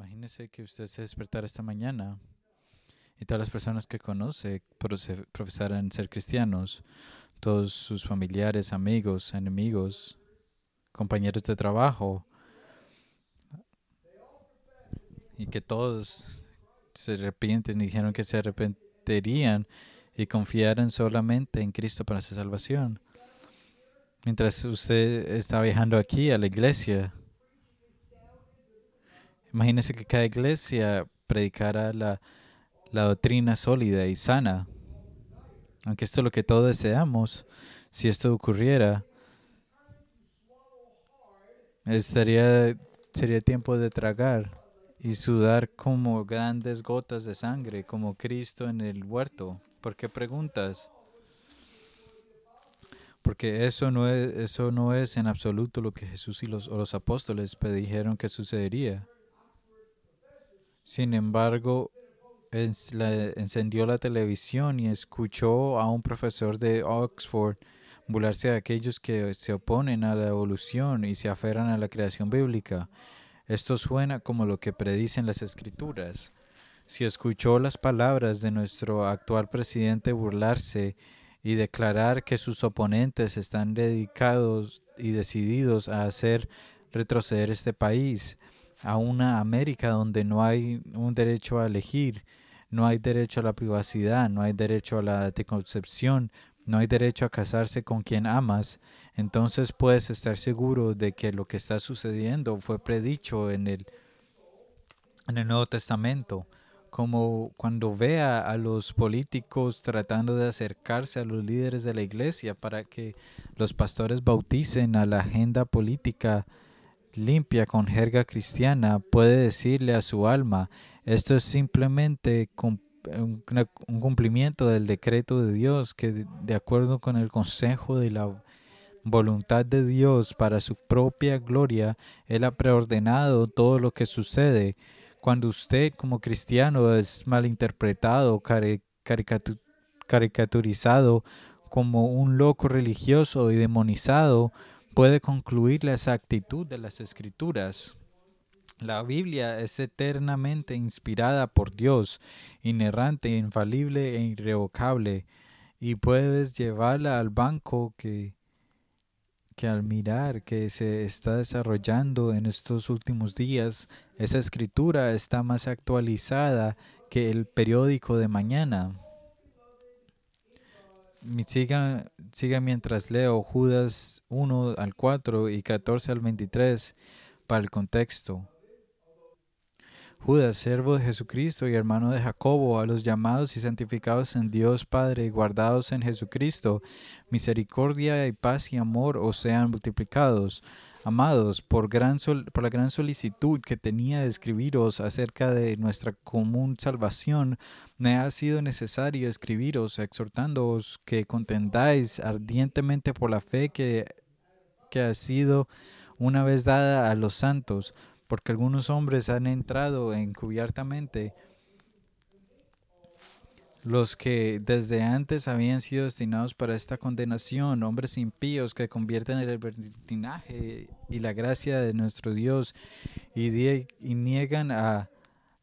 Imagínese que usted se despertara esta mañana y todas las personas que conoce profesaran ser cristianos, todos sus familiares, amigos, enemigos, compañeros de trabajo, y que todos se arrepienten y dijeron que se arrepentirían y confiaran solamente en Cristo para su salvación. Mientras usted está viajando aquí a la iglesia, imagínese que cada iglesia predicara la, la doctrina sólida y sana. Aunque esto es lo que todos deseamos, si esto ocurriera, estaría, sería tiempo de tragar y sudar como grandes gotas de sangre, como Cristo en el huerto. ¿Por qué preguntas? Porque eso no es, eso no es en absoluto lo que Jesús y los, los apóstoles dijeron que sucedería. Sin embargo, encendió la televisión y escuchó a un profesor de Oxford burlarse de aquellos que se oponen a la evolución y se aferran a la creación bíblica. Esto suena como lo que predicen las escrituras. Si escuchó las palabras de nuestro actual presidente burlarse y declarar que sus oponentes están dedicados y decididos a hacer retroceder este país a una América donde no hay un derecho a elegir, no hay derecho a la privacidad, no hay derecho a la anticoncepción, no hay derecho a casarse con quien amas, entonces puedes estar seguro de que lo que está sucediendo fue predicho en el, en el Nuevo Testamento. Como cuando vea a los políticos tratando de acercarse a los líderes de la iglesia para que los pastores bauticen a la agenda política limpia con jerga cristiana, puede decirle a su alma, esto es simplemente un, cumplimiento del decreto de Dios que de acuerdo con el consejo de la voluntad de Dios para su propia gloria, Él ha preordenado todo lo que sucede. Cuando usted como cristiano es malinterpretado, caricaturizado como un loco religioso y demonizado, puede concluir esa actitud de las escrituras. La Biblia es eternamente inspirada por Dios, inerrante, infalible e irrevocable, y puedes llevarla al banco que, que al mirar que se está desarrollando en estos últimos días, esa escritura está más actualizada que el periódico de mañana. Siga, siga mientras leo Judas 1 al 4 y 14 al 23 para el contexto. Judas, servo de Jesucristo y hermano de Jacobo, a los llamados y santificados en Dios Padre y guardados en Jesucristo, misericordia y paz y amor os sean multiplicados. Amados, por, gran por la gran solicitud que tenía de escribiros acerca de nuestra común salvación, me ha sido necesario escribiros exhortándoos que contendáis ardientemente por la fe que, que ha sido una vez dada a los santos porque algunos hombres han entrado encubiertamente, los que desde antes habían sido destinados para esta condenación, hombres impíos que convierten el libertinaje y la gracia de nuestro Dios y, y niegan a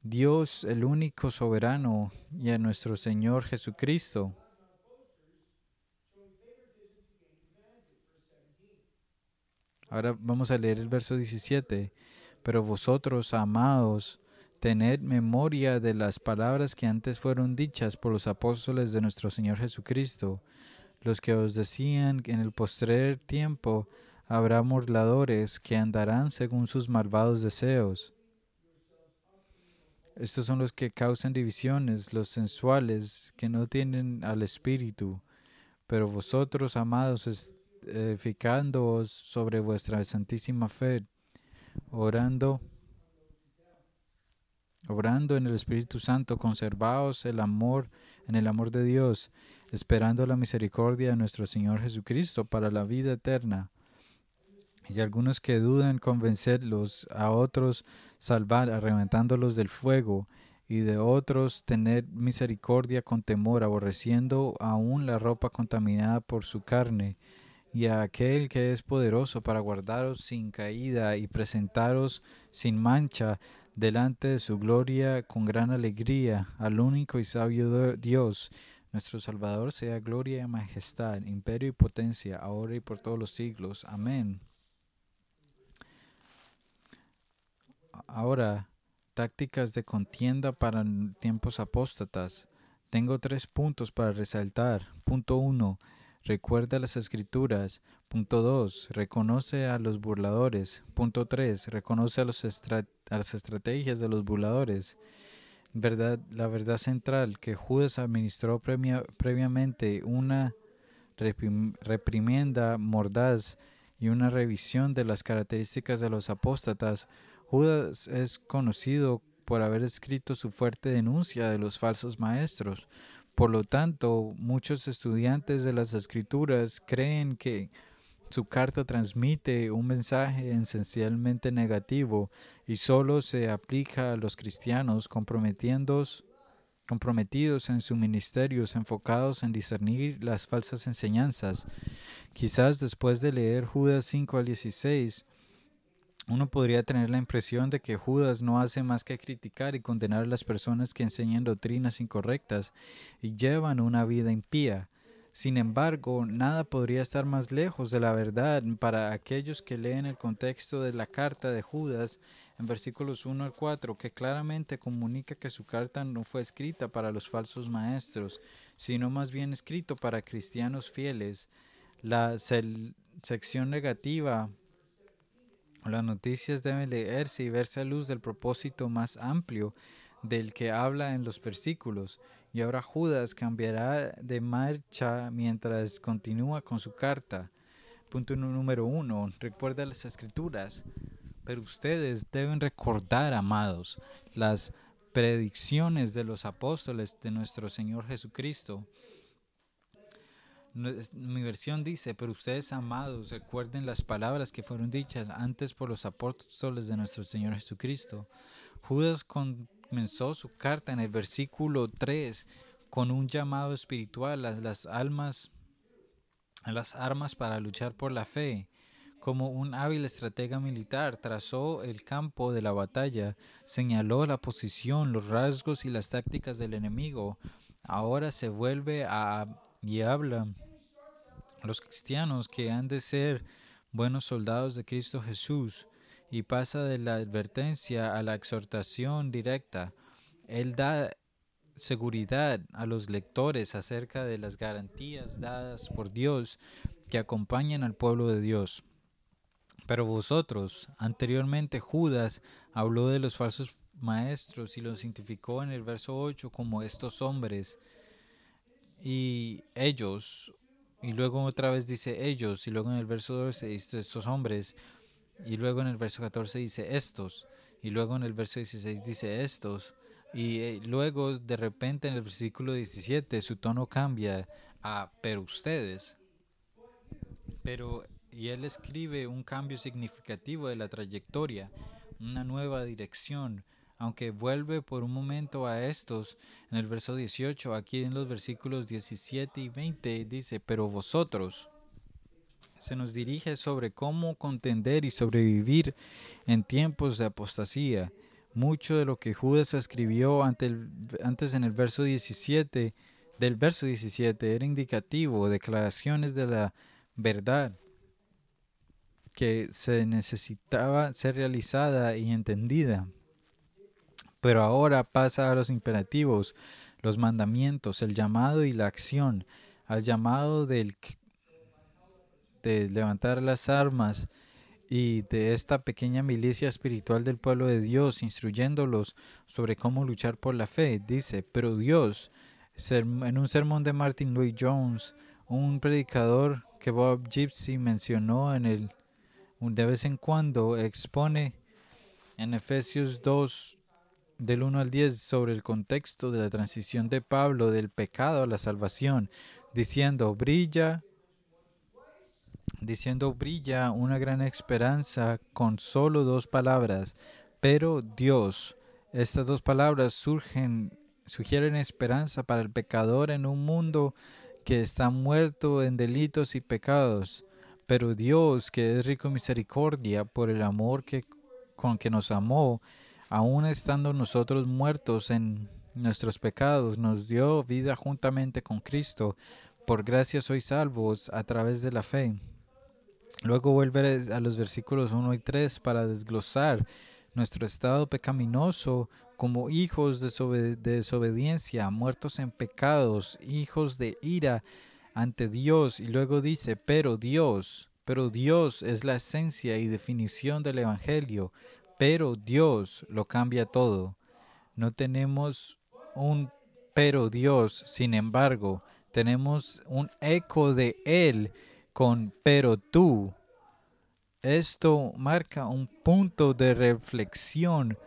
Dios el único soberano y a nuestro Señor Jesucristo. Ahora vamos a leer el verso 17. Pero vosotros, amados, tened memoria de las palabras que antes fueron dichas por los apóstoles de nuestro Señor Jesucristo, los que os decían que en el postrer tiempo habrá burladores que andarán según sus malvados deseos. Estos son los que causan divisiones, los sensuales, que no tienen al Espíritu. Pero vosotros, amados, edificándoos sobre vuestra santísima fe, orando, obrando en el Espíritu Santo, conservaos el amor en el amor de Dios, esperando la misericordia de nuestro Señor Jesucristo para la vida eterna. Y algunos que dudan convencerlos, a otros salvar, arrebatándolos del fuego, y de otros tener misericordia con temor, aborreciendo aún la ropa contaminada por su carne y a aquel que es poderoso para guardaros sin caída y presentaros sin mancha delante de su gloria con gran alegría, al único y sabio Dios, nuestro Salvador, sea gloria y majestad, imperio y potencia, ahora y por todos los siglos. Amén. Ahora, tácticas de contienda para tiempos apóstatas. Tengo tres puntos para resaltar. Punto uno, recuerda las escrituras. Punto 2. Reconoce a los burladores. Punto 3. Reconoce a, los las estrategias de los burladores. Verdad, la verdad central que Judas administró previamente una reprimienda mordaz y una revisión de las características de los apóstatas. Judas es conocido por haber escrito su fuerte denuncia de los falsos maestros. Por lo tanto, muchos estudiantes de las escrituras creen que su carta transmite un mensaje esencialmente negativo y solo se aplica a los cristianos comprometidos en sus ministerios enfocados en discernir las falsas enseñanzas. Quizás después de leer Judas 5 al 16, uno podría tener la impresión de que Judas no hace más que criticar y condenar a las personas que enseñan doctrinas incorrectas y llevan una vida impía. Sin embargo, nada podría estar más lejos de la verdad para aquellos que leen el contexto de la carta de Judas en versículos 1 al 4, que claramente comunica que su carta no fue escrita para los falsos maestros, sino más bien escrito para cristianos fieles. La sección negativa las noticias deben leerse y verse a luz del propósito más amplio del que habla en los versículos. Y ahora Judas cambiará de marcha mientras continúa con su carta. Punto número uno, recuerda las escrituras. Pero ustedes deben recordar, amados, las predicciones de los apóstoles de nuestro Señor Jesucristo. Mi versión dice, pero ustedes, amados, recuerden las palabras que fueron dichas antes por los apóstoles de nuestro Señor Jesucristo. Judas con comenzó su carta en el versículo 3 con un llamado espiritual a las almas, a las armas para luchar por la fe. Como un hábil estratega militar, trazó el campo de la batalla, señaló la posición, los rasgos y las tácticas del enemigo. Ahora se vuelve a y habla los cristianos que han de ser buenos soldados de Cristo Jesús y pasa de la advertencia a la exhortación directa. Él da seguridad a los lectores acerca de las garantías dadas por Dios que acompañan al pueblo de Dios. Pero vosotros, anteriormente Judas habló de los falsos maestros y los identificó en el verso 8 como estos hombres y ellos, y luego otra vez dice ellos, y luego en el verso 12 dice estos hombres, y luego en el verso 14 dice estos. Y luego en el verso 16 dice estos. Y eh, luego de repente en el versículo 17 su tono cambia a pero ustedes. Pero y él escribe un cambio significativo de la trayectoria, una nueva dirección, aunque vuelve por un momento a estos en el verso 18, aquí en los versículos 17 y 20 dice, pero vosotros, se nos dirige sobre cómo contender y sobrevivir en tiempos de apostasía. Mucho de lo que Judas escribió antes en el verso 17, del verso 17, era indicativo, declaraciones de la verdad que se necesitaba ser realizada y entendida. Pero ahora pasa a los imperativos, los mandamientos, el llamado y la acción, al llamado del de levantar las armas y de esta pequeña milicia espiritual del pueblo de Dios, instruyéndolos sobre cómo luchar por la fe. Dice, pero Dios, en un sermón de Martin Louis Jones, un predicador que Bob Gypsy mencionó en el de vez en cuando expone en Efesios 2 del 1 al 10 sobre el contexto de la transición de Pablo del pecado a la salvación, diciendo, brilla diciendo brilla una gran esperanza con solo dos palabras, pero Dios. Estas dos palabras surgen, sugieren esperanza para el pecador en un mundo que está muerto en delitos y pecados. Pero Dios, que es rico en misericordia por el amor que, con que nos amó, aun estando nosotros muertos en nuestros pecados, nos dio vida juntamente con Cristo. Por gracia sois salvos a través de la fe. Luego vuelve a los versículos 1 y 3 para desglosar nuestro estado pecaminoso como hijos de desobediencia, muertos en pecados, hijos de ira ante Dios. Y luego dice, pero Dios, pero Dios es la esencia y definición del Evangelio, pero Dios lo cambia todo. No tenemos un pero Dios, sin embargo, tenemos un eco de Él con pero tú. Esto marca un punto de reflexión,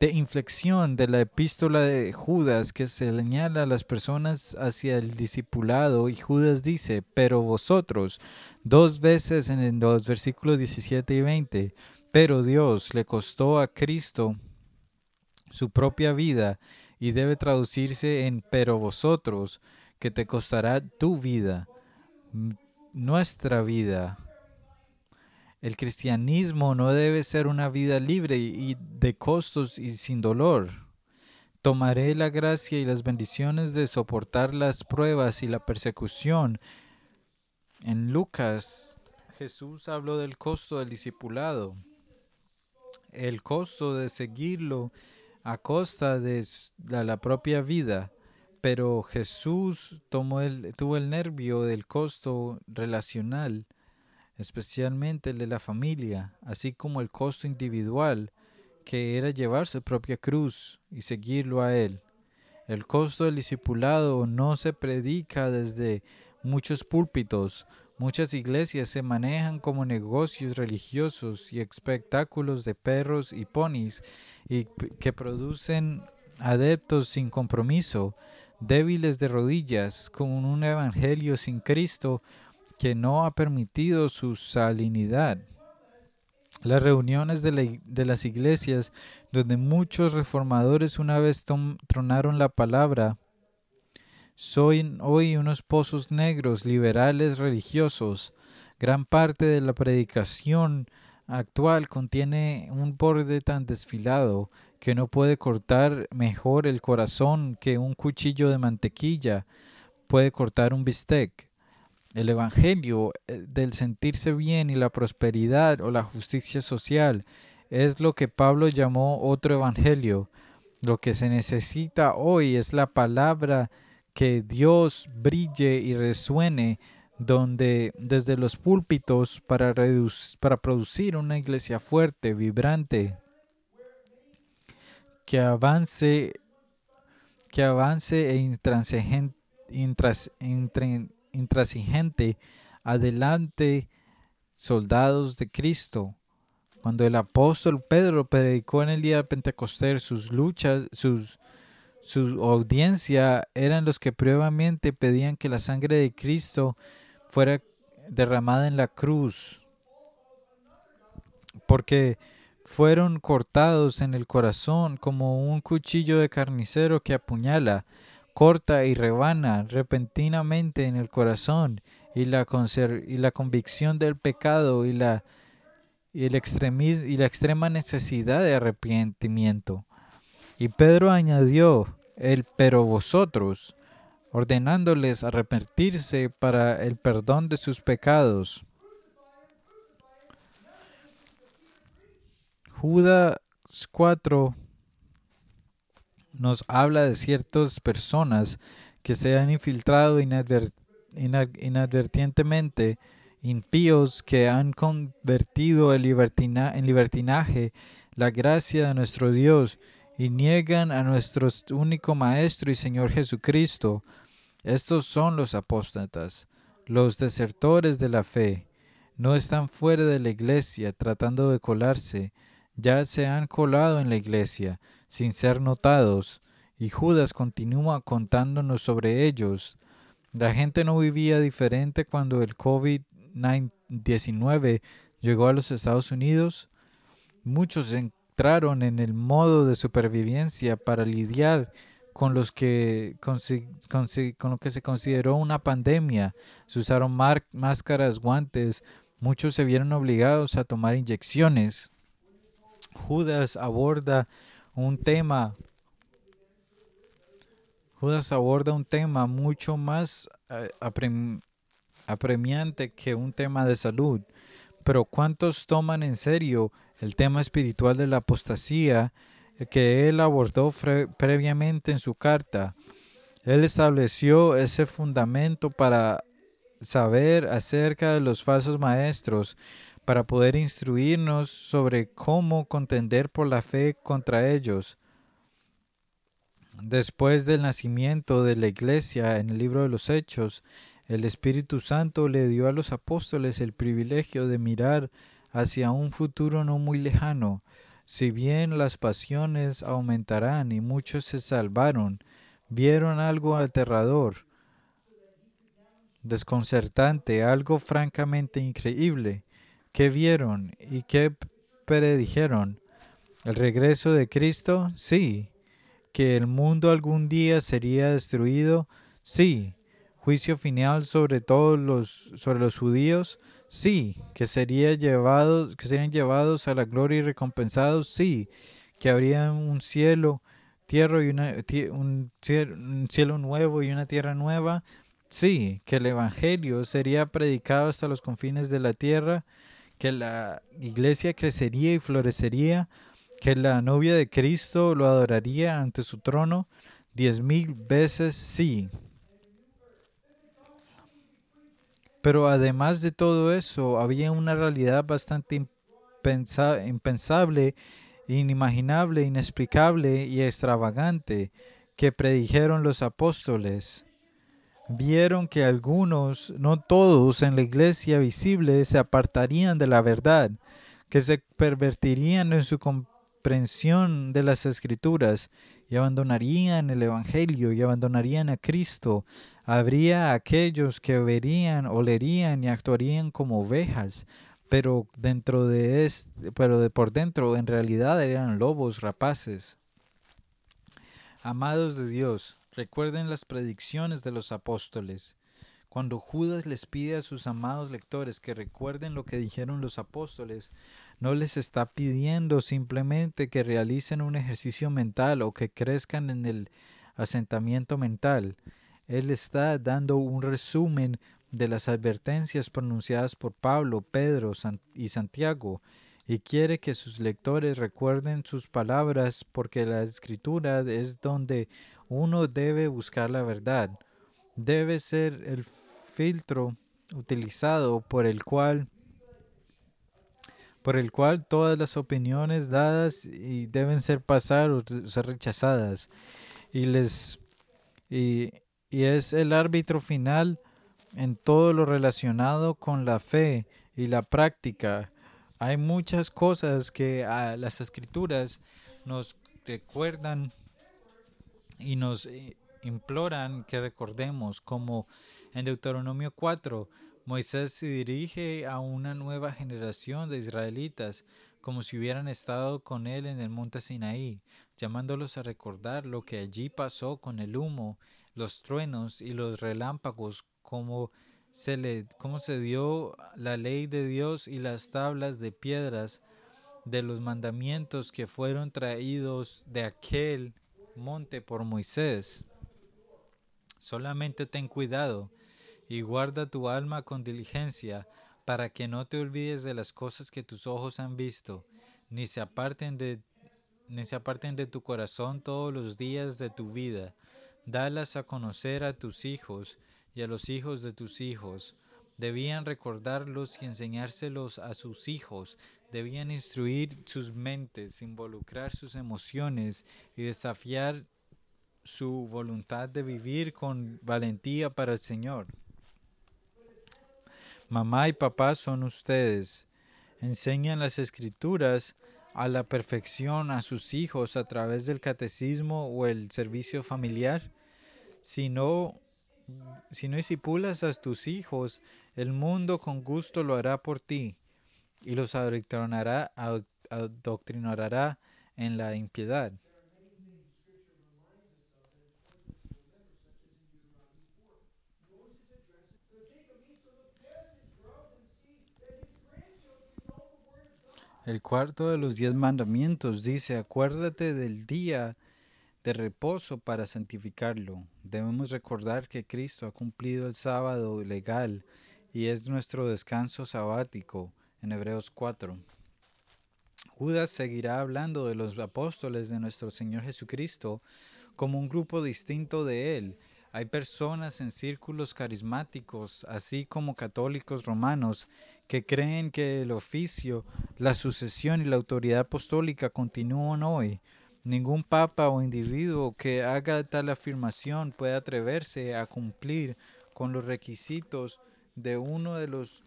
de inflexión de la epístola de Judas que se señala a las personas hacia el discipulado y Judas dice, pero vosotros, dos veces en los versículos 17 y 20, pero Dios le costó a Cristo su propia vida y debe traducirse en pero vosotros, que te costará tu vida, nuestra vida. El cristianismo no debe ser una vida libre y de costos y sin dolor. Tomaré la gracia y las bendiciones de soportar las pruebas y la persecución. En Lucas, Jesús habló del costo del discipulado, el costo de seguirlo a costa de la propia vida, pero Jesús tomó el, tuvo el nervio del costo relacional, especialmente el de la familia, así como el costo individual, que era llevar su propia cruz y seguirlo a Él. El costo del discipulado no se predica desde muchos púlpitos, Muchas iglesias se manejan como negocios religiosos y espectáculos de perros y ponis y que producen adeptos sin compromiso, débiles de rodillas, con un evangelio sin Cristo que no ha permitido su salinidad. Las reuniones de, las iglesias donde muchos reformadores una vez tronaron la palabra soy hoy unos pozos negros liberales religiosos. Gran parte de la predicación actual contiene un borde tan desfilado que no puede cortar mejor el corazón que un cuchillo de mantequilla puede cortar un bistec. El Evangelio eh, del sentirse bien y la prosperidad o la justicia social es lo que Pablo llamó otro Evangelio. Lo que se necesita hoy es la palabra que Dios brille y resuene donde desde los púlpitos para, para producir una iglesia fuerte, vibrante, que avance, que avance e intransigente, intransigente adelante soldados de Cristo. Cuando el apóstol Pedro predicó en el día de Pentecostés sus luchas, sus, su audiencia eran los que previamente pedían que la sangre de Cristo fuera derramada en la cruz, porque fueron cortados en el corazón como un cuchillo de carnicero que apuñala, corta y rebana repentinamente en el corazón y la, y la convicción del pecado y la, y, y la extrema necesidad de arrepentimiento. Y Pedro añadió, el pero vosotros, ordenándoles arrepentirse para el perdón de sus pecados. Judas 4 nos habla de ciertas personas que se han infiltrado inadvertientemente, impíos que han convertido en libertinaje la gracia de nuestro Dios y niegan a nuestro único Maestro y Señor Jesucristo. Estos son los apóstatas, los desertores de la fe. No están fuera de la iglesia tratando de colarse, ya se han colado en la iglesia sin ser notados, y Judas continúa contándonos sobre ellos. La gente no vivía diferente cuando el COVID-19 llegó a los Estados Unidos. Muchos entraron en el modo de supervivencia para lidiar con, los que, con, lo que se consideró una pandemia. Se usaron máscaras, guantes, muchos se vieron obligados a tomar inyecciones. Judas aborda un tema Judas aborda un tema mucho más eh, apremiante que un tema de salud. Pero ¿cuántos toman en serio el tema espiritual de la apostasía que él abordó previamente en su carta? Él estableció ese fundamento para saber acerca de los falsos maestros, para poder instruirnos sobre cómo contender por la fe contra ellos. Después del nacimiento de la iglesia en el libro de los Hechos, el Espíritu Santo le dio a los apóstoles el privilegio de mirar hacia un futuro no muy lejano. Si bien las pasiones aumentarán y muchos se salvaron, vieron algo aterrador, desconcertante, algo francamente increíble. ¿Qué vieron y qué predijeron? ¿El regreso de Cristo? Sí. ¿Que el mundo algún día sería destruido? Sí. ¿Juicio final sobre todos los, sobre los judíos? Sí. ¿Que, sería serían llevados a la gloria y recompensados? Sí. ¿Que habría un cielo, tierra y una, un cielo nuevo y una tierra nueva? Sí, que el Evangelio sería predicado hasta los confines de la tierra, que la iglesia crecería y florecería, que la novia de Cristo lo adoraría ante su trono diez mil veces sí. Pero además de todo eso, había una realidad bastante impensable, inimaginable, inexplicable y extravagante que predijeron los apóstoles. Vieron que algunos, no todos en la iglesia visible, se apartarían de la verdad, que se pervertirían en su comprensión de las escrituras y abandonarían el Evangelio y abandonarían a Cristo. Habría aquellos que verían, olerían y actuarían como ovejas, pero dentro de este, pero de por dentro en realidad eran lobos rapaces. Amados de Dios, Recuerden las predicciones de los apóstoles. Cuando Judas les pide a sus amados lectores que recuerden lo que dijeron los apóstoles, no les está pidiendo simplemente que realicen un ejercicio mental o que crezcan en el asentamiento mental. Él está dando un resumen de las advertencias pronunciadas por Pablo, Pedro y Santiago, y quiere que sus lectores recuerden sus palabras porque la escritura es donde uno debe buscar la verdad. Debe ser el filtro utilizado por el cual por el cual todas las opiniones dadas y deben ser pasadas o ser rechazadas y les y, y es el árbitro final en todo lo relacionado con la fe y la práctica. Hay muchas cosas que a las escrituras nos recuerdan y nos eh, imploran que recordemos como en Deuteronomio 4, Moisés se dirige a una nueva generación de israelitas como si hubieran estado con él en el monte Sinaí, llamándolos a recordar lo que allí pasó con el humo, los truenos y los relámpagos, como se, le, cómo se dio la ley de Dios y las tablas de piedras de los mandamientos que fueron traídos de aquel monte por Moisés. Solamente ten cuidado y guarda tu alma con diligencia, para que no te olvides de las cosas que tus ojos han visto, ni se aparten de, ni se aparten de tu corazón todos los días de tu vida. Dalas a conocer a tus hijos y a los hijos de tus hijos. Debían recordarlos y enseñárselos a sus hijos Debían instruir sus mentes, involucrar sus emociones y desafiar su voluntad de vivir con valentía para el Señor. Mamá y papá son ustedes. Enseñan las escrituras a la perfección a sus hijos a través del catecismo o el servicio familiar. Si no, si no disipulas a tus hijos, el mundo con gusto lo hará por ti y los adoctrinará, adoctrinará en la impiedad. El cuarto de los diez mandamientos dice, acuérdate del día de reposo para santificarlo. Debemos recordar que Cristo ha cumplido el sábado legal y es nuestro descanso sabático en Hebreos 4. Judas seguirá hablando de los apóstoles de nuestro Señor Jesucristo como un grupo distinto de él. Hay personas en círculos carismáticos, así como católicos romanos, que creen que el oficio, la sucesión y la autoridad apostólica continúan hoy. Ningún papa o individuo que haga tal afirmación puede atreverse a cumplir con los requisitos de uno de los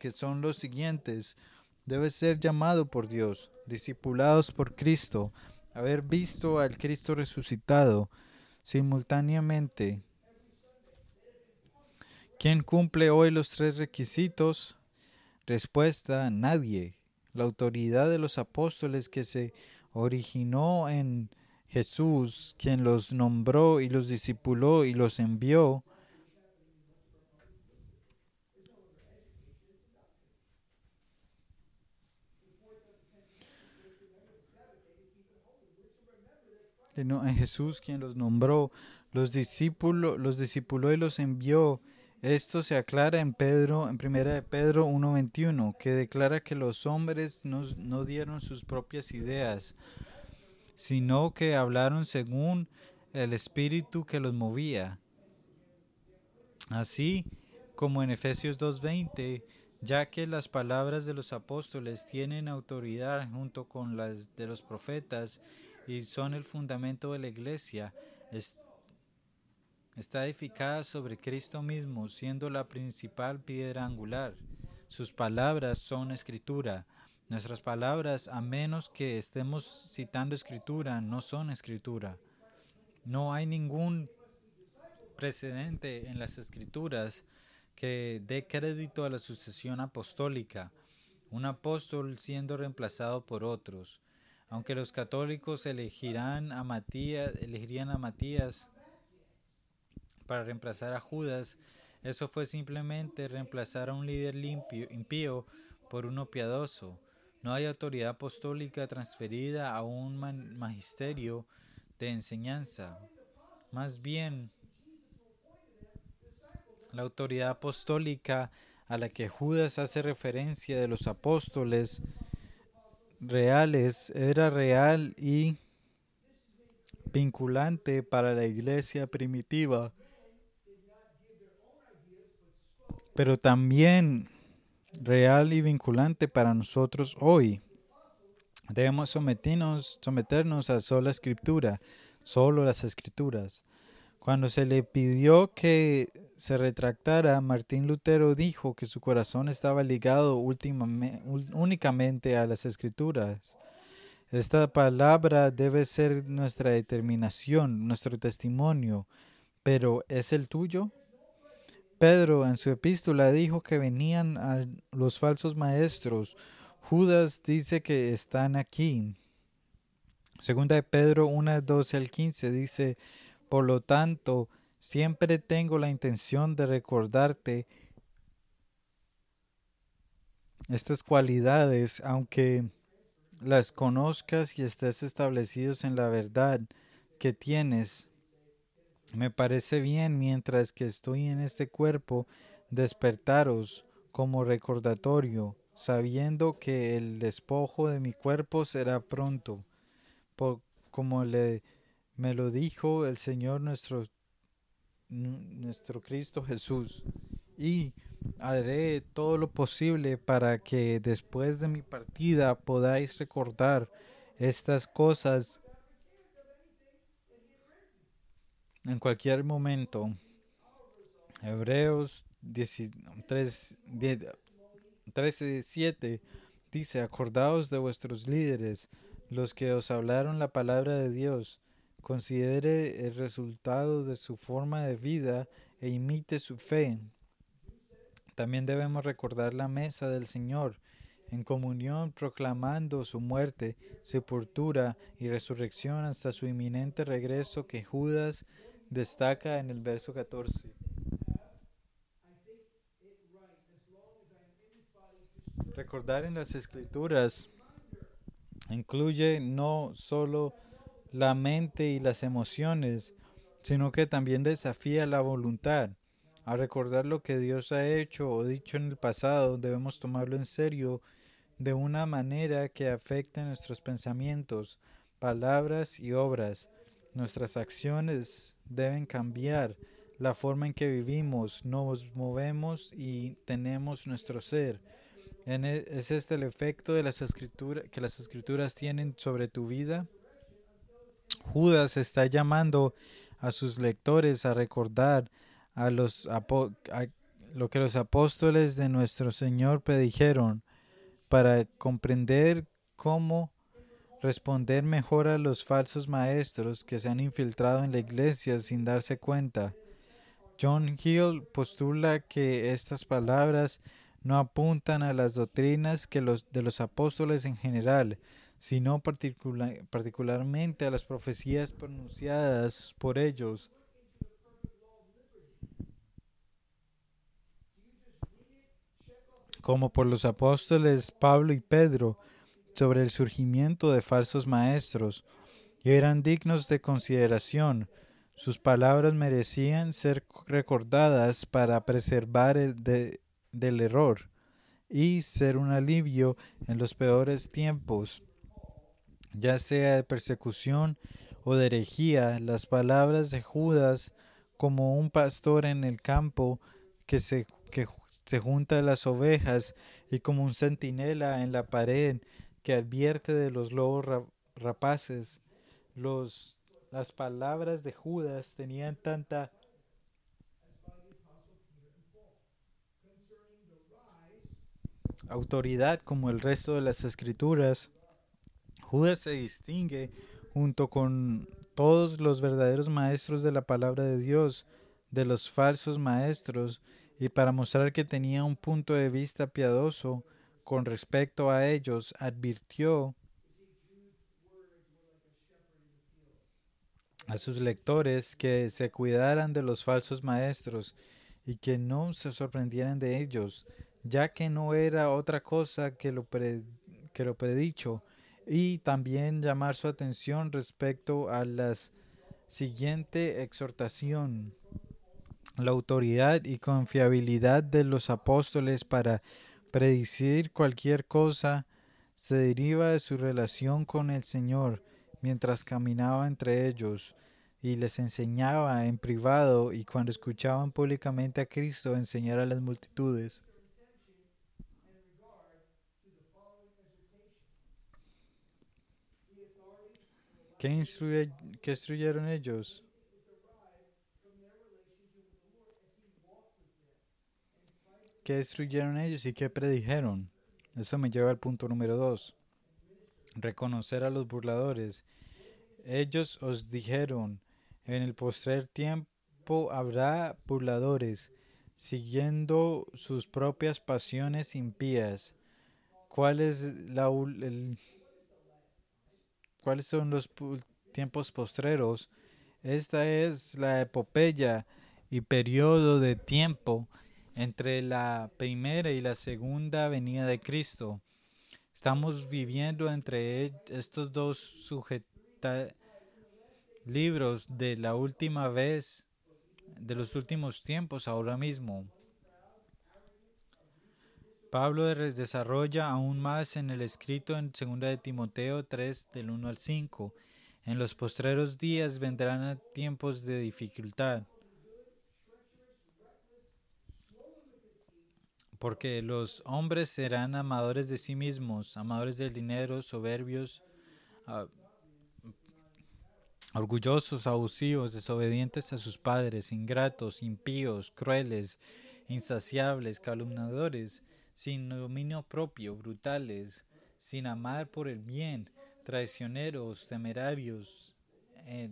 que son los siguientes. Debe ser llamado por Dios, discipulados por Cristo, haber visto al Cristo resucitado simultáneamente. ¿Quién cumple hoy los tres requisitos? Respuesta, nadie. La autoridad de los apóstoles que se originó en Jesús, quien los nombró y los discipuló y los envió, en Jesús quien los nombró, los discípulos, los discipuló y los envió. Esto se aclara en Pedro, en primera de Pedro 1.21, que declara que los hombres no, no dieron sus propias ideas, sino que hablaron según el espíritu que los movía. Así como en Efesios 2.20, ya que las palabras de los apóstoles tienen autoridad junto con las de los profetas, y son el fundamento de la iglesia. está edificada sobre Cristo mismo, siendo la principal piedra angular. Sus palabras son escritura. Nuestras palabras, a menos que estemos citando escritura, no son escritura. No hay ningún precedente en las escrituras que dé crédito a la sucesión apostólica, un apóstol siendo reemplazado por otros. Aunque los católicos elegirán a Matías, elegirían a Matías para reemplazar a Judas, eso fue simplemente reemplazar a un líder limpio, impío por uno piadoso. No hay autoridad apostólica transferida a un magisterio de enseñanza. Más bien, la autoridad apostólica a la que Judas hace referencia de los apóstoles reales era real y vinculante para la iglesia primitiva, pero también real y vinculante para nosotros hoy. Debemos someternos, someternos a sola escritura, solo las escrituras. Cuando se le pidió que se retractara, Martín Lutero dijo que su corazón estaba ligado únicamente a las escrituras. Esta palabra debe ser nuestra determinación, nuestro testimonio, pero ¿es el tuyo? Pedro en su epístola dijo que venían los falsos maestros. Judas dice que están aquí. Segunda de Pedro 1, 12 al 15 dice, por lo tanto, siempre tengo la intención de recordarte estas cualidades, aunque las conozcas y estés establecidos en la verdad que tienes. Me parece bien mientras que estoy en este cuerpo despertaros como recordatorio, sabiendo que el despojo de mi cuerpo será pronto, como le me lo dijo el Señor nuestro, nuestro Cristo Jesús. Y haré todo lo posible para que después de mi partida podáis recordar estas cosas en cualquier momento. Hebreos 13, 7 dice, acordaos de vuestros líderes, los que os hablaron la palabra de Dios Considere el resultado de su forma de vida e imite su fe. También debemos recordar la mesa del Señor, en comunión proclamando su muerte, sepultura y resurrección hasta su inminente regreso que Judas destaca en el verso 14. Recordar en las escrituras incluye no solo la mente y las emociones, sino que también desafía la voluntad. Al recordar lo que Dios ha hecho o dicho en el pasado, debemos tomarlo en serio de una manera que afecte nuestros pensamientos, palabras y obras. Nuestras acciones deben cambiar la forma en que vivimos, nos movemos y tenemos nuestro ser. E, ¿Es este el efecto de las escrituras que las escrituras tienen sobre tu vida? Judas está llamando a sus lectores a recordar a los lo que los apóstoles de nuestro Señor predijeron para comprender cómo responder mejor a los falsos maestros que se han infiltrado en la iglesia sin darse cuenta. John Hill postula que estas palabras no apuntan a las doctrinas que los, de los apóstoles en general, sino particularmente a las profecías pronunciadas por ellos. como por los apóstoles Pablo y Pedro, sobre el surgimiento de falsos maestros, y eran dignos de consideración. Sus palabras merecían ser recordadas para preservar el del error y ser un alivio en los peores tiempos ya sea de persecución o de herejía, las palabras de Judas como un pastor en el campo que se, que se junta a las ovejas y como un centinela en la pared que advierte de los lobos rapaces. Los, las palabras de Judas tenían tanta autoridad como el resto de las escrituras Judas se distingue junto con todos los verdaderos maestros de la palabra de Dios, de los falsos maestros, y para mostrar que tenía un punto de vista piadoso con respecto a ellos, advirtió a sus lectores que se cuidaran de los falsos maestros y que no se sorprendieran de ellos, ya que no era otra cosa que lo, que lo predicho, y también llamar su atención respecto a la siguiente exhortación. La autoridad y confiabilidad de los apóstoles para predecir cualquier cosa se deriva de su relación con el Señor mientras caminaba entre ellos y les enseñaba en privado y cuando escuchaban públicamente a Cristo enseñar a las multitudes. ¿Qué, instruyeron ellos? ¿Qué instruyeron ellos y qué predijeron? Eso me lleva al punto número dos. Reconocer a los burladores. Ellos os dijeron, en el postrer tiempo habrá burladores, siguiendo sus propias pasiones impías. ¿Cuál es la, el, cuáles son los tiempos postreros. Esta es la epopeya y periodo de tiempo entre la primera y la segunda venida de Cristo. Estamos viviendo entre e-, estos dos libros de la última vez, de los últimos tiempos ahora mismo. Pablo desarrolla aún más en el escrito en 2 de Timoteo 3 del 1 al 5. En los postreros días vendrán tiempos de dificultad. Porque los hombres serán amadores de sí mismos, amadores del dinero, soberbios, orgullosos, abusivos, desobedientes a sus padres, ingratos, impíos, crueles, insaciables, calumniadores sin dominio propio, brutales, sin amar por el bien, traicioneros, temerarios, eh,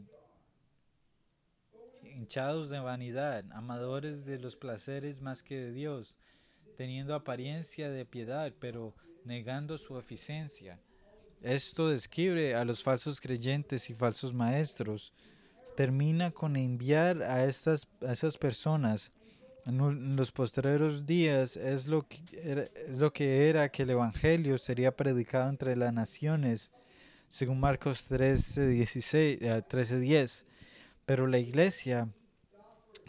hinchados de vanidad, amadores de los placeres más que de Dios, teniendo apariencia de piedad, pero negando su eficiencia. Esto describe a los falsos creyentes y falsos maestros. Termina con enviar a estas a esas personas en los posteriores días es lo, que era, es lo que era que el Evangelio sería predicado entre las naciones, según Marcos 13, 16, 13 10. Pero la iglesia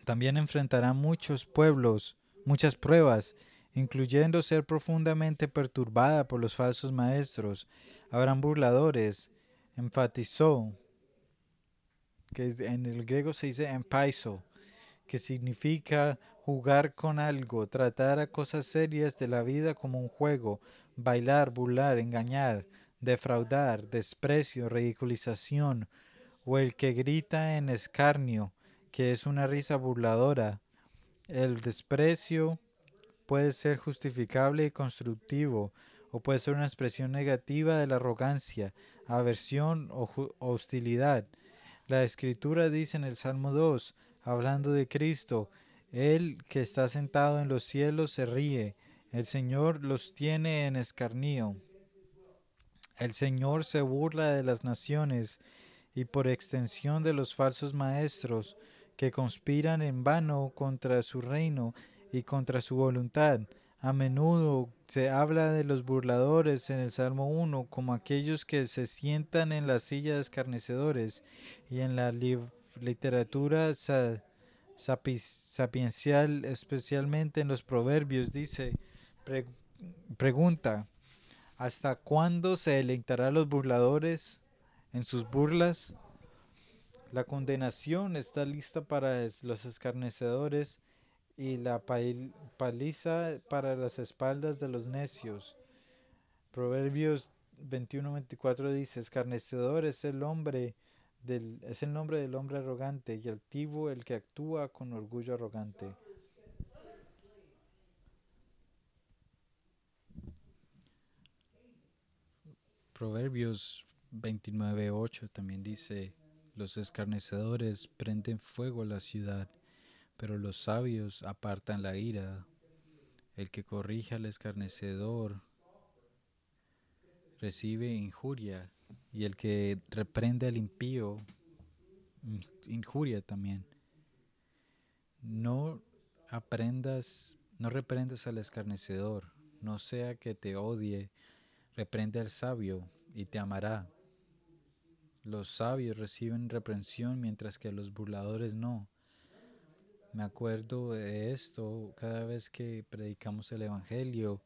también enfrentará muchos pueblos, muchas pruebas, incluyendo ser profundamente perturbada por los falsos maestros. Habrán burladores, enfatizó, que en el griego se dice empaiso, que significa jugar con algo, tratar a cosas serias de la vida como un juego, bailar, burlar, engañar, defraudar, desprecio, ridiculización, o el que grita en escarnio, que es una risa burladora. El desprecio puede ser justificable y constructivo, o puede ser una expresión negativa de la arrogancia, aversión o hostilidad. La escritura dice en el Salmo 2, hablando de Cristo, el que está sentado en los cielos se ríe, el Señor los tiene en escarnio. El Señor se burla de las naciones y por extensión de los falsos maestros que conspiran en vano contra su reino y contra su voluntad. A menudo se habla de los burladores en el Salmo 1 como aquellos que se sientan en la silla de escarnecedores y en la literatura sapiencial, especialmente en los proverbios, dice, pregunta, ¿hasta cuándo se deleitará los burladores en sus burlas? La condenación está lista para los escarnecedores y la paliza para las espaldas de los necios. Proverbios 21-24 dice, escarnecedor es el hombre es el nombre del hombre arrogante y altivo el que actúa con orgullo arrogante. Proverbios 29.8 también dice, los escarnecedores prenden fuego a la ciudad, pero los sabios apartan la ira. El que corrige al escarnecedor recibe injuria y el que reprende al impío injuria también. No aprendas, no reprendas al escarnecedor, no sea que te odie, reprende al sabio y te amará. Los sabios reciben reprensión mientras que los burladores no. Me acuerdo de esto cada vez que predicamos el Evangelio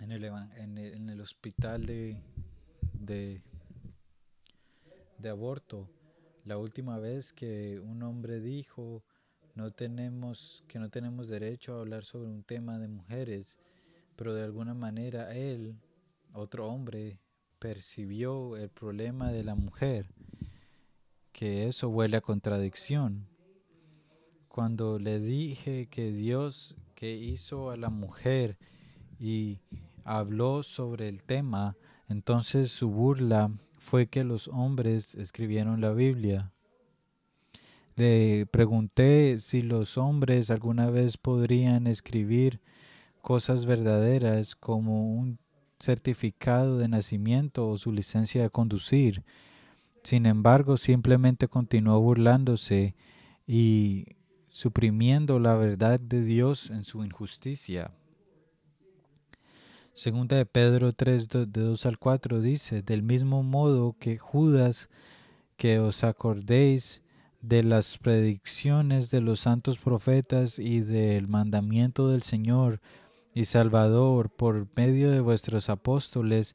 en el, en el hospital de, de, aborto. La última vez que un hombre dijo no tenemos, que no tenemos derecho a hablar sobre un tema de mujeres, pero de alguna manera él, otro hombre, percibió el problema de la mujer, que eso huele a contradicción. Cuando le dije que Dios que hizo a la mujer y habló sobre el tema, entonces su burla fue que los hombres escribieron la Biblia. Le pregunté si los hombres alguna vez podrían escribir cosas verdaderas como un certificado de nacimiento o su licencia de conducir. Sin embargo, simplemente continuó burlándose y suprimiendo la verdad de Dios en su injusticia. Segunda de Pedro 3, de 2 al 4 dice, del mismo modo que Judas, que os acordéis de las predicciones de los santos profetas y del mandamiento del Señor y Salvador por medio de vuestros apóstoles,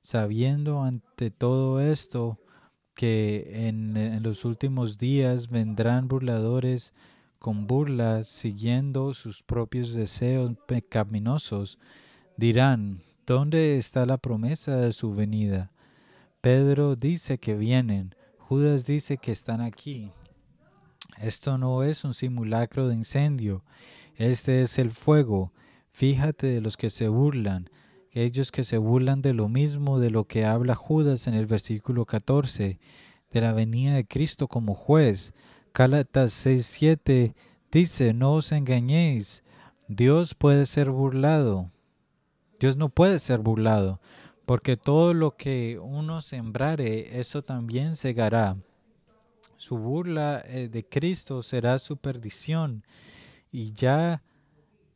sabiendo ante todo esto que en, en los últimos días vendrán burladores con burlas, siguiendo sus propios deseos pecaminosos Dirán, ¿dónde está la promesa de su venida? Pedro dice que vienen, Judas dice que están aquí. Esto no es un simulacro de incendio, este es el fuego. Fíjate de los que se burlan, ellos que se burlan de lo mismo de lo que habla Judas en el versículo 14, de la venida de Cristo como juez. Cálatas 6:7 dice, no os engañéis, Dios puede ser burlado. Dios no puede ser burlado, porque todo lo que uno sembrare, eso también segará. Su burla eh, de Cristo será su perdición y ya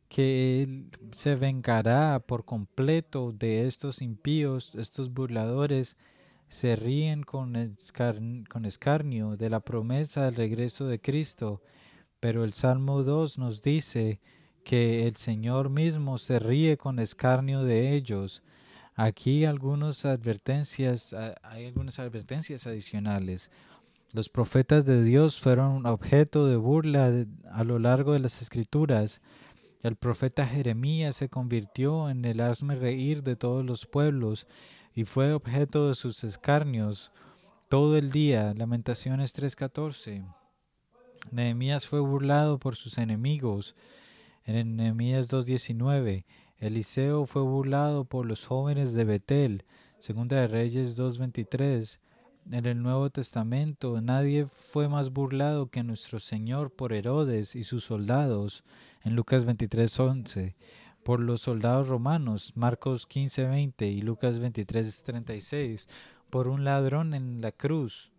que Él se vengará por completo de estos impíos, estos burladores, se ríen con, con escarnio de la promesa del regreso de Cristo. Pero el Salmo 2 nos dice que el Señor mismo se ríe con escarnio de ellos. Aquí algunas advertencias, hay algunas advertencias adicionales. Los profetas de Dios fueron objeto de burla a lo largo de las escrituras. El profeta Jeremías se convirtió en el hazme reír de todos los pueblos y fue objeto de sus escarnios todo el día. Lamentaciones 3:14. Nehemías fue burlado por sus enemigos. En Nehemías 2:19, Eliseo fue burlado por los jóvenes de Betel. Segunda de Reyes 2:23. En el Nuevo Testamento nadie fue más burlado que nuestro Señor por Herodes y sus soldados en Lucas 23:11, por los soldados romanos, Marcos 15:20 y Lucas 23:36, por un ladrón en la cruz,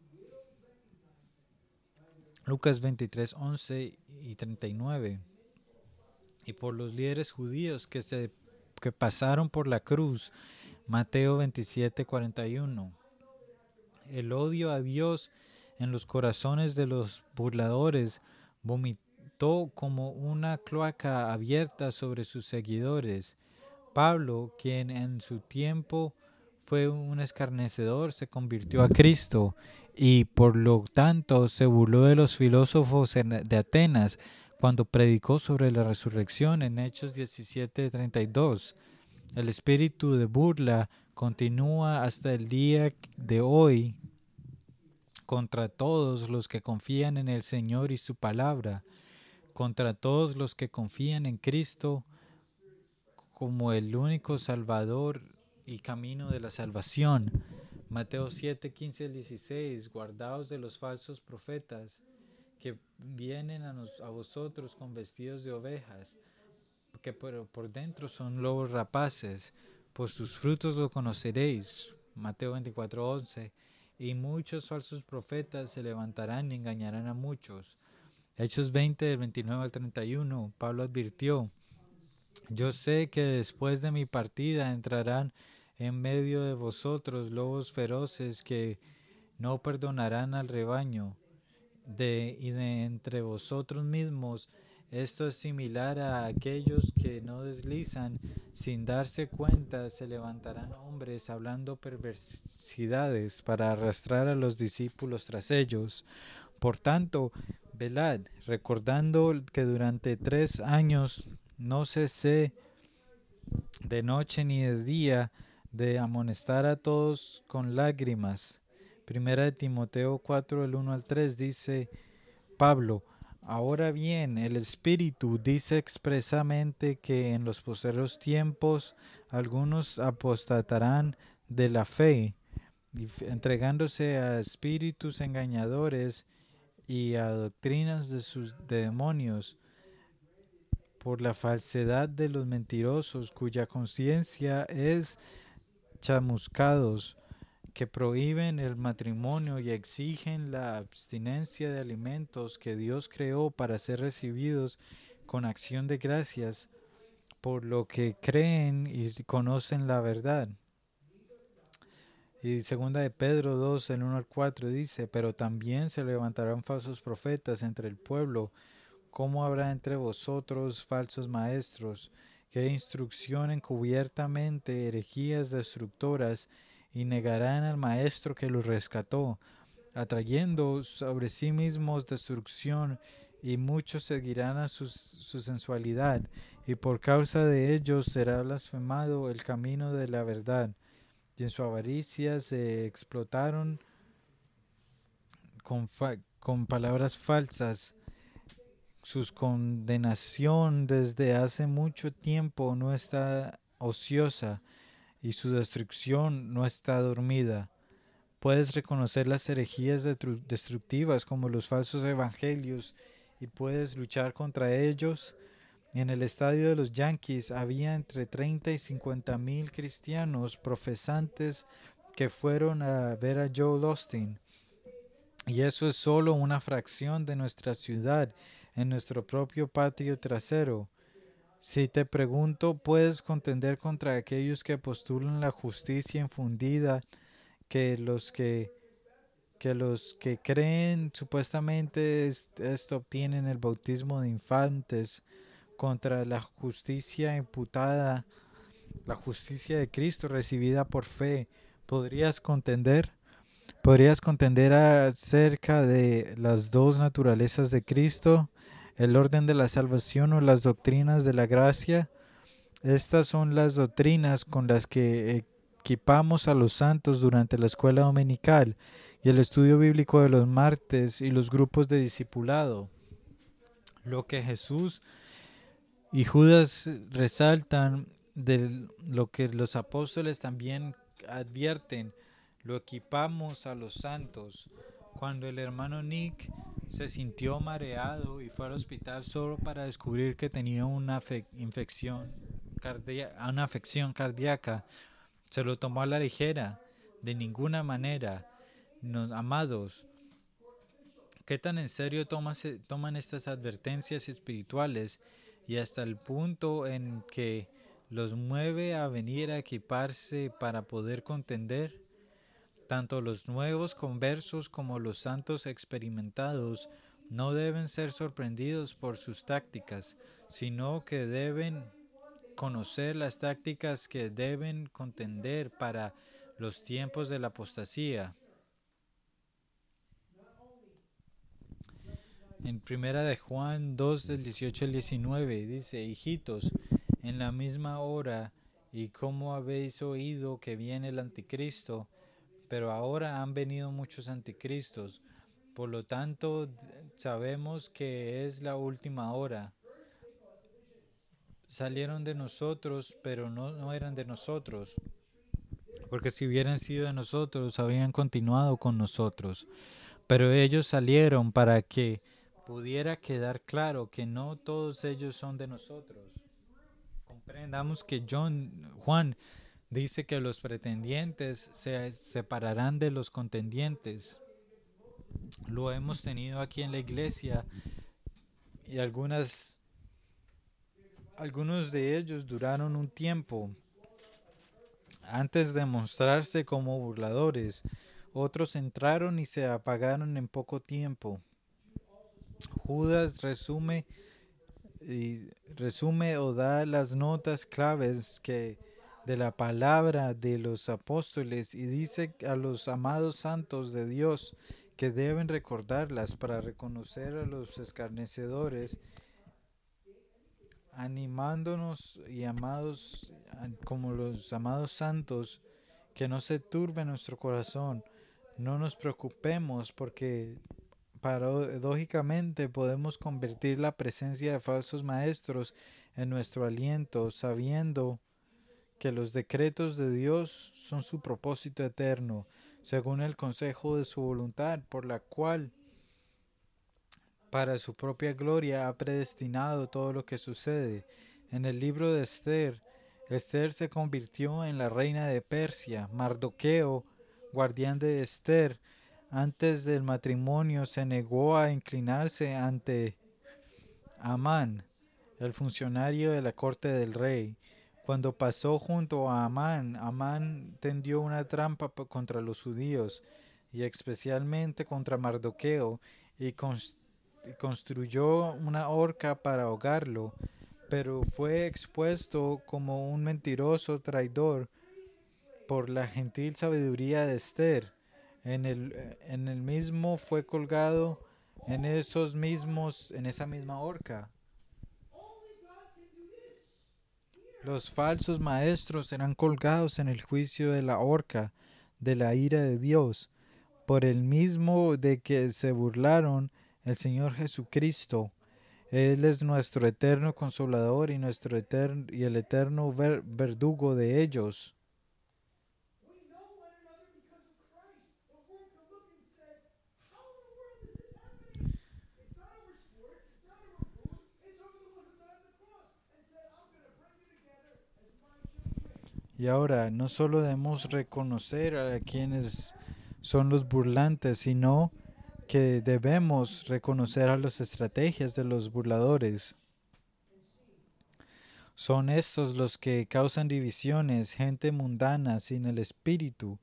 Lucas 23:11 y 39, y por los líderes judíos que se que pasaron por la cruz, Mateo 27:41. El odio a Dios en los corazones de los burladores vomitó como una cloaca abierta sobre sus seguidores. Pablo, quien en su tiempo fue un escarnecedor, se convirtió a Cristo y por lo tanto se burló de los filósofos de Atenas cuando predicó sobre la resurrección en Hechos 17:32. El espíritu de burla continúa hasta el día de hoy contra todos los que confían en el Señor y su palabra contra todos los que confían en Cristo como el único Salvador y camino de la salvación. Mateo 7, 15 16, guardaos de los falsos profetas que vienen a, a vosotros con vestidos de ovejas, que por, por dentro son lobos rapaces, por sus frutos lo conoceréis. Mateo 24, 11, y muchos falsos profetas se levantarán y engañarán a muchos. Hechos 20, del 29 al 31, Pablo advirtió, yo sé que después de mi partida entrarán en medio de vosotros lobos feroces que no perdonarán al rebaño, de, y de entre vosotros mismos. Esto es similar a aquellos que no deslizan sin darse cuenta, se levantarán hombres hablando perversidades para arrastrar a los discípulos tras ellos. Por tanto, velad, recordando que durante tres años no cesé de noche ni de día de amonestar a todos con lágrimas. Primera de Timoteo 4, el 1 al 3 dice Pablo, ahora bien, el Espíritu dice expresamente que en los posteriores tiempos algunos apostatarán de la fe, entregándose a espíritus engañadores y a doctrinas de sus demonios por la falsedad de los mentirosos cuya conciencia es chamuscados que prohíben el matrimonio y exigen la abstinencia de alimentos que Dios creó para ser recibidos con acción de gracias, por lo que creen y conocen la verdad. Y segunda de Pedro 2, el 1 al 4 dice, pero también se levantarán falsos profetas entre el pueblo, como habrá entre vosotros falsos maestros, que instrucción encubiertamente herejías destructoras, y negarán al maestro que los rescató, atrayendo sobre sí mismos destrucción, y muchos seguirán a su sensualidad, y por causa de ellos será blasfemado el camino de la verdad y en su avaricia se explotaron con, con palabras falsas. Su condenación desde hace mucho tiempo no está ociosa y su destrucción no está dormida. Puedes reconocer las herejías destructivas como los falsos evangelios y puedes luchar contra ellos en el estadio de los Yankees había entre 30 y 50 mil cristianos profesantes que fueron a ver a Joel Austin. Y eso es solo una fracción de nuestra ciudad. en nuestro propio patio trasero. Si te pregunto, ¿puedes contender contra aquellos que postulan la justicia infundida que los que que los que creen supuestamente esto obtienen el bautismo de infantes contra la justicia imputada, la justicia de Cristo recibida por fe? ¿Podrías contender? ¿Podrías contender acerca de las dos naturalezas de Cristo? El orden de la salvación o las doctrinas de la gracia. Estas son las doctrinas con las que equipamos a los santos durante la escuela dominical y el estudio bíblico de los martes y los grupos de discipulado. Lo que Jesús y Judas resaltan de lo que los apóstoles también advierten, lo equipamos a los santos. Cuando el hermano Nick se sintió mareado y fue al hospital solo para descubrir que tenía una infección una afección cardíaca. Se lo tomó a la ligera. De ninguna manera. Nos, amados, ¿qué tan en serio toman estas advertencias espirituales y hasta el punto en que los mueve a venir a equiparse para poder contender? Tanto los nuevos conversos como los santos experimentados no deben ser sorprendidos por sus tácticas, sino que deben conocer las tácticas que deben contender para los tiempos de la apostasía. En primera de Juan 2 del 18 al 19 dice, hijitos, en la misma hora y como habéis oído que viene el anticristo, pero ahora han venido muchos anticristos. Por lo tanto, sabemos que es la última hora. Salieron de nosotros, pero no, no eran de nosotros. Porque si hubieran sido de nosotros, habrían continuado con nosotros. Pero ellos salieron para que pudiera quedar claro que no todos ellos son de nosotros. Comprendamos que John, Juan dice que los pretendientes se separarán de los contendientes. Lo hemos tenido aquí en la iglesia y algunas algunos de ellos duraron un tiempo antes de mostrarse como burladores. Otros entraron y se apagaron en poco tiempo. Judas resume y resume o da las notas claves que de la palabra de los apóstoles y dice a los amados santos de Dios que deben recordarlas para reconocer a los escarnecedores, animándonos y amados como los amados santos, que no se turbe nuestro corazón, no nos preocupemos porque paradójicamente podemos convertir la presencia de falsos maestros en nuestro aliento, sabiendo que los decretos de Dios son su propósito eterno, según el consejo de su voluntad, por la cual para su propia gloria ha predestinado todo lo que sucede. En el libro de Esther, Esther se convirtió en la reina de Persia, Mardoqueo, guardián de Esther, antes del matrimonio se negó a inclinarse ante Amán, el funcionario de la corte del rey. Cuando pasó junto a Amán, Amán tendió una trampa contra los judíos y especialmente contra Mardoqueo y, construyó una horca para ahogarlo, pero fue expuesto como un mentiroso traidor por la gentil sabiduría de Esther. En el, en el mismo fue colgado en esos mismos, en esa misma horca. Los falsos maestros serán colgados en el juicio de la horca de la ira de Dios, por el mismo de que se burlaron el Señor Jesucristo. Él es nuestro eterno consolador y nuestro eterno y el eterno verdugo de ellos. Y ahora no solo debemos reconocer a quienes son los burlantes, sino que debemos reconocer a las estrategias de los burladores. Son estos los que causan divisiones, gente mundana sin el espíritu.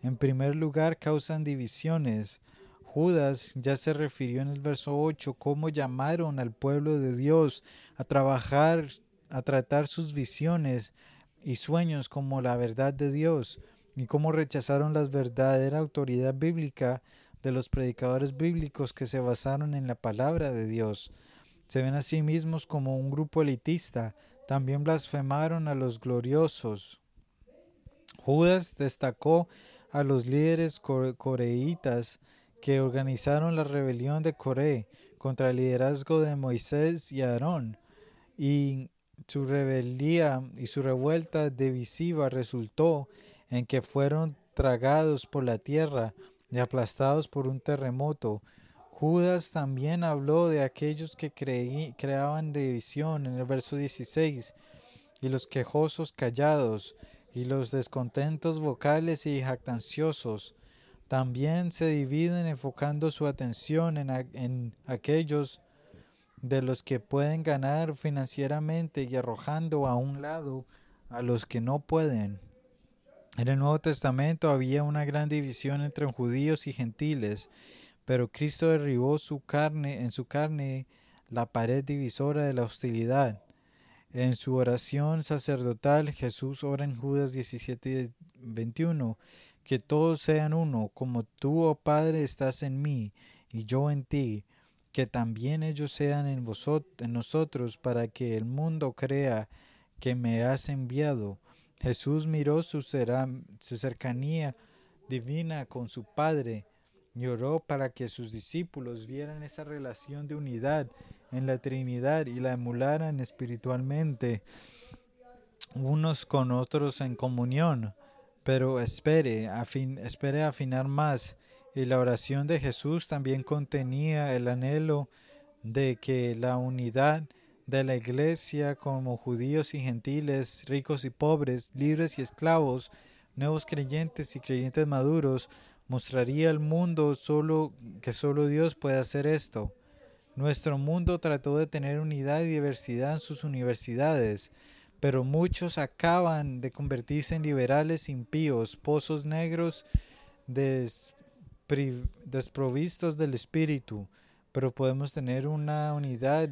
En primer lugar, causan divisiones. Judas ya se refirió en el verso 8 cómo llamaron al pueblo de Dios a trabajar, a tratar sus visiones y sueños como la verdad de Dios y cómo rechazaron la verdadera autoridad bíblica de los predicadores bíblicos que se basaron en la palabra de Dios. Se ven a sí mismos como un grupo elitista, también blasfemaron a los gloriosos. Judas destacó a los líderes coreitas que organizaron la rebelión de Coré contra el liderazgo de Moisés y Aarón, y su rebeldía y su revuelta divisiva resultó en que fueron tragados por la tierra y aplastados por un terremoto. Judas también habló de aquellos que creaban división en el verso 16, y los quejosos callados, y los descontentos vocales y jactanciosos. También se dividen enfocando su atención en, en aquellos de los que pueden ganar financieramente y arrojando a un lado a los que no pueden. En el Nuevo Testamento había una gran división entre judíos y gentiles, pero Cristo derribó su carne, en su carne la pared divisora de la hostilidad. En su oración sacerdotal, Jesús ora en Judas 17 21, que todos sean uno, como tú, oh Padre, estás en mí y yo en ti, que también ellos sean en, en nosotros, para que el mundo crea que me has enviado. Jesús miró su, su cercanía divina con su Padre y oró para que sus discípulos vieran esa relación de unidad en la Trinidad y la emularan espiritualmente unos con otros en comunión. Pero espere, espere afinar más. Y la oración de Jesús también contenía el anhelo de que la unidad de la iglesia como judíos y gentiles, ricos y pobres, libres y esclavos, nuevos creyentes y creyentes maduros, mostraría al mundo solo que solo Dios puede hacer esto. Nuestro mundo trató de tener unidad y diversidad en sus universidades, pero muchos acaban de convertirse en liberales impíos, pozos negros desprovistos del espíritu, pero podemos tener una unidad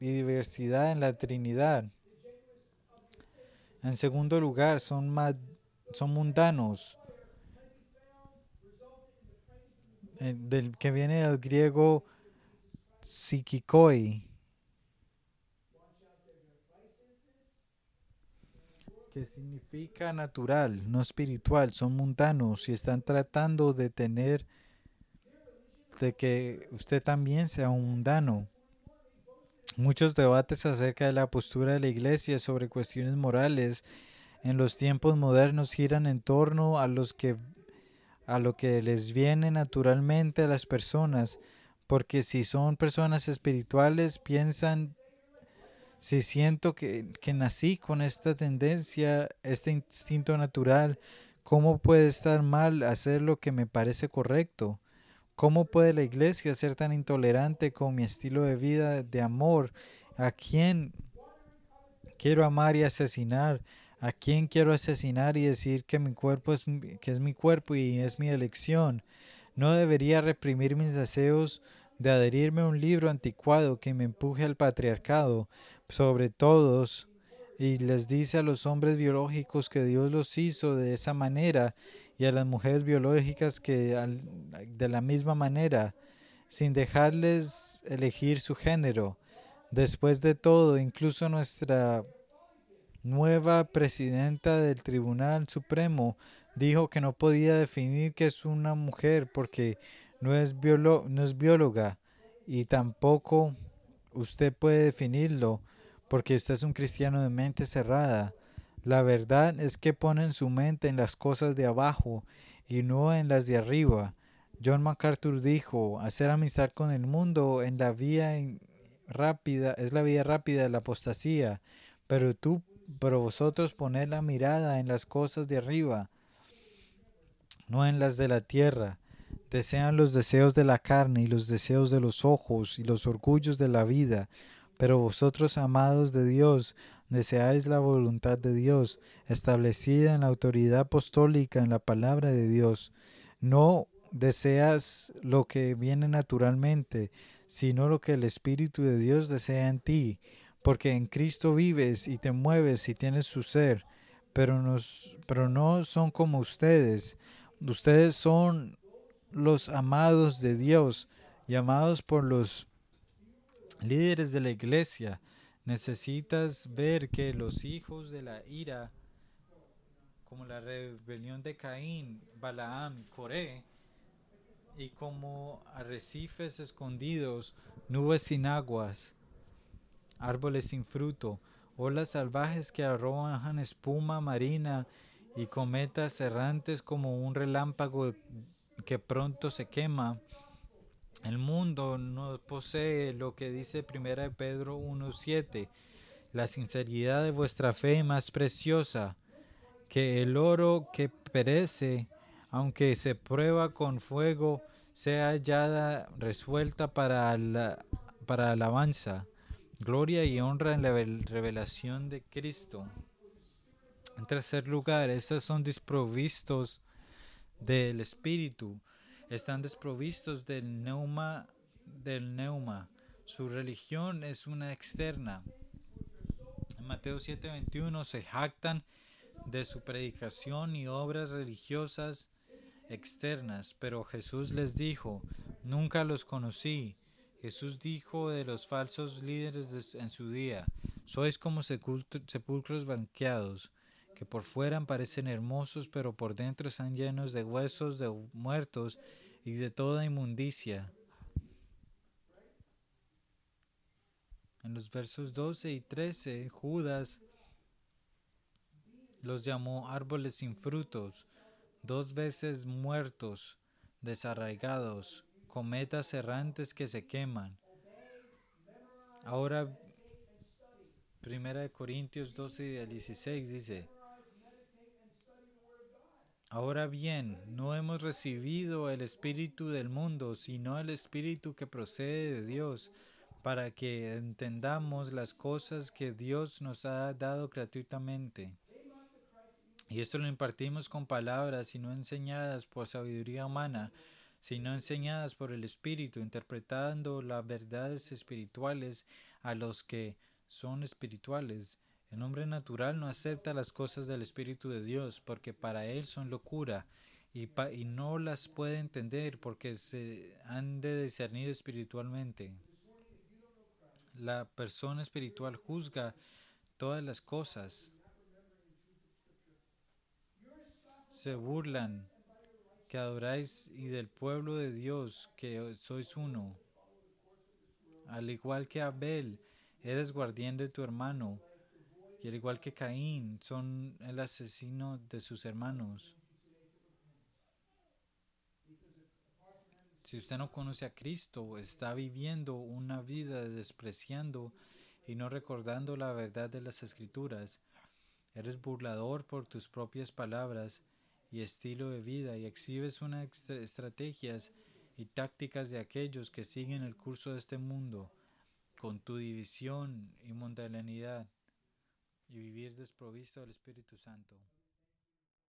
y diversidad en la Trinidad. En segundo lugar, son, son mundanos, Eh, del que viene del griego psikikoi, significa natural, no espiritual, son mundanos y están tratando de tener de que usted también sea un mundano. Muchos debates acerca de la postura de la iglesia sobre cuestiones morales en los tiempos modernos giran en torno a los que a lo que les viene naturalmente a las personas, porque si son personas espirituales, piensan, si siento que, que nací con esta tendencia, este instinto natural, ¿cómo puede estar mal hacer lo que me parece correcto? ¿Cómo puede la iglesia ser tan intolerante con mi estilo de vida de amor? ¿A quién quiero amar y asesinar? ¿A quién quiero asesinar y decir que mi cuerpo es que es mi cuerpo y es mi elección? No debería reprimir mis deseos de adherirme a un libro anticuado que me empuje al patriarcado sobre todos y les dice a los hombres biológicos que Dios los hizo de esa manera y a las mujeres biológicas que de la misma manera, sin dejarles elegir su género. Después de todo, incluso nuestra nueva presidenta del Tribunal Supremo dijo que no podía definir que es una mujer porque no es, no es bióloga y tampoco usted puede definirlo porque usted es un cristiano de mente cerrada. La verdad es que ponen su mente en las cosas de abajo y no en las de arriba. John MacArthur dijo, hacer amistad con el mundo en la vía rápida es la vía rápida de la apostasía, pero tú pero vosotros poned la mirada en las cosas de arriba, no en las de la tierra. desean los deseos de la carne y los deseos de los ojos y los orgullos de la vida. Pero vosotros, amados de Dios, deseáis la voluntad de Dios, establecida en la autoridad apostólica en la palabra de Dios. No deseas lo que viene naturalmente, sino lo que el Espíritu de Dios desea en ti, porque en Cristo vives y te mueves y tienes su ser, pero, no son como ustedes. Ustedes son los amados de Dios, llamados por los líderes de la iglesia. Necesitas ver que los hijos de la ira, como la rebelión de Caín, Balaam, Coré, y como arrecifes escondidos, nubes sin aguas, árboles sin fruto, olas salvajes que arrojan espuma marina y cometas errantes como un relámpago que pronto se quema. El mundo no posee lo que dice 1 Pedro 1.7, la sinceridad de vuestra fe más preciosa que el oro que perece, aunque se prueba con fuego, sea hallada resuelta para, la, para alabanza, gloria y honra en la revelación de Cristo. En tercer lugar, estos son desprovistos del espíritu, están desprovistos del neuma, del neuma. Su religión es una externa. En Mateo 7:21 se jactan de su predicación y obras religiosas externas, pero Jesús les dijo, nunca los conocí. Jesús dijo de los falsos líderes en su día, sois como sepulcros banqueados, que por fuera parecen hermosos, pero por dentro están llenos de huesos de muertos y de toda inmundicia. En los versos 12 y 13, Judas los llamó árboles sin frutos, dos veces muertos, desarraigados, cometas errantes que se queman. Ahora, Primera de Corintios 12 y 16 dice, Ahora bien, no hemos recibido el Espíritu del mundo, sino el Espíritu que procede de Dios, para que entendamos las cosas que Dios nos ha dado gratuitamente. Y esto lo impartimos con palabras y no enseñadas por sabiduría humana, sino enseñadas por el Espíritu, interpretando las verdades espirituales a los que son espirituales el hombre natural no acepta las cosas del Espíritu de Dios porque para él son locura y, no las puede entender porque se han de discernir espiritualmente. La persona espiritual juzga todas las cosas. Se burlan que adoráis y del pueblo de Dios que sois uno. Al igual que Abel, eres guardián de tu hermano y al igual que Caín, son el asesino de sus hermanos. Si usted no conoce a Cristo, está viviendo una vida despreciando y no recordando la verdad de las escrituras. Eres burlador por tus propias palabras y estilo de vida y exhibes unas estrategias y tácticas de aquellos que siguen el curso de este mundo con tu división y mundanalidad y vivir desprovisto del Espíritu Santo.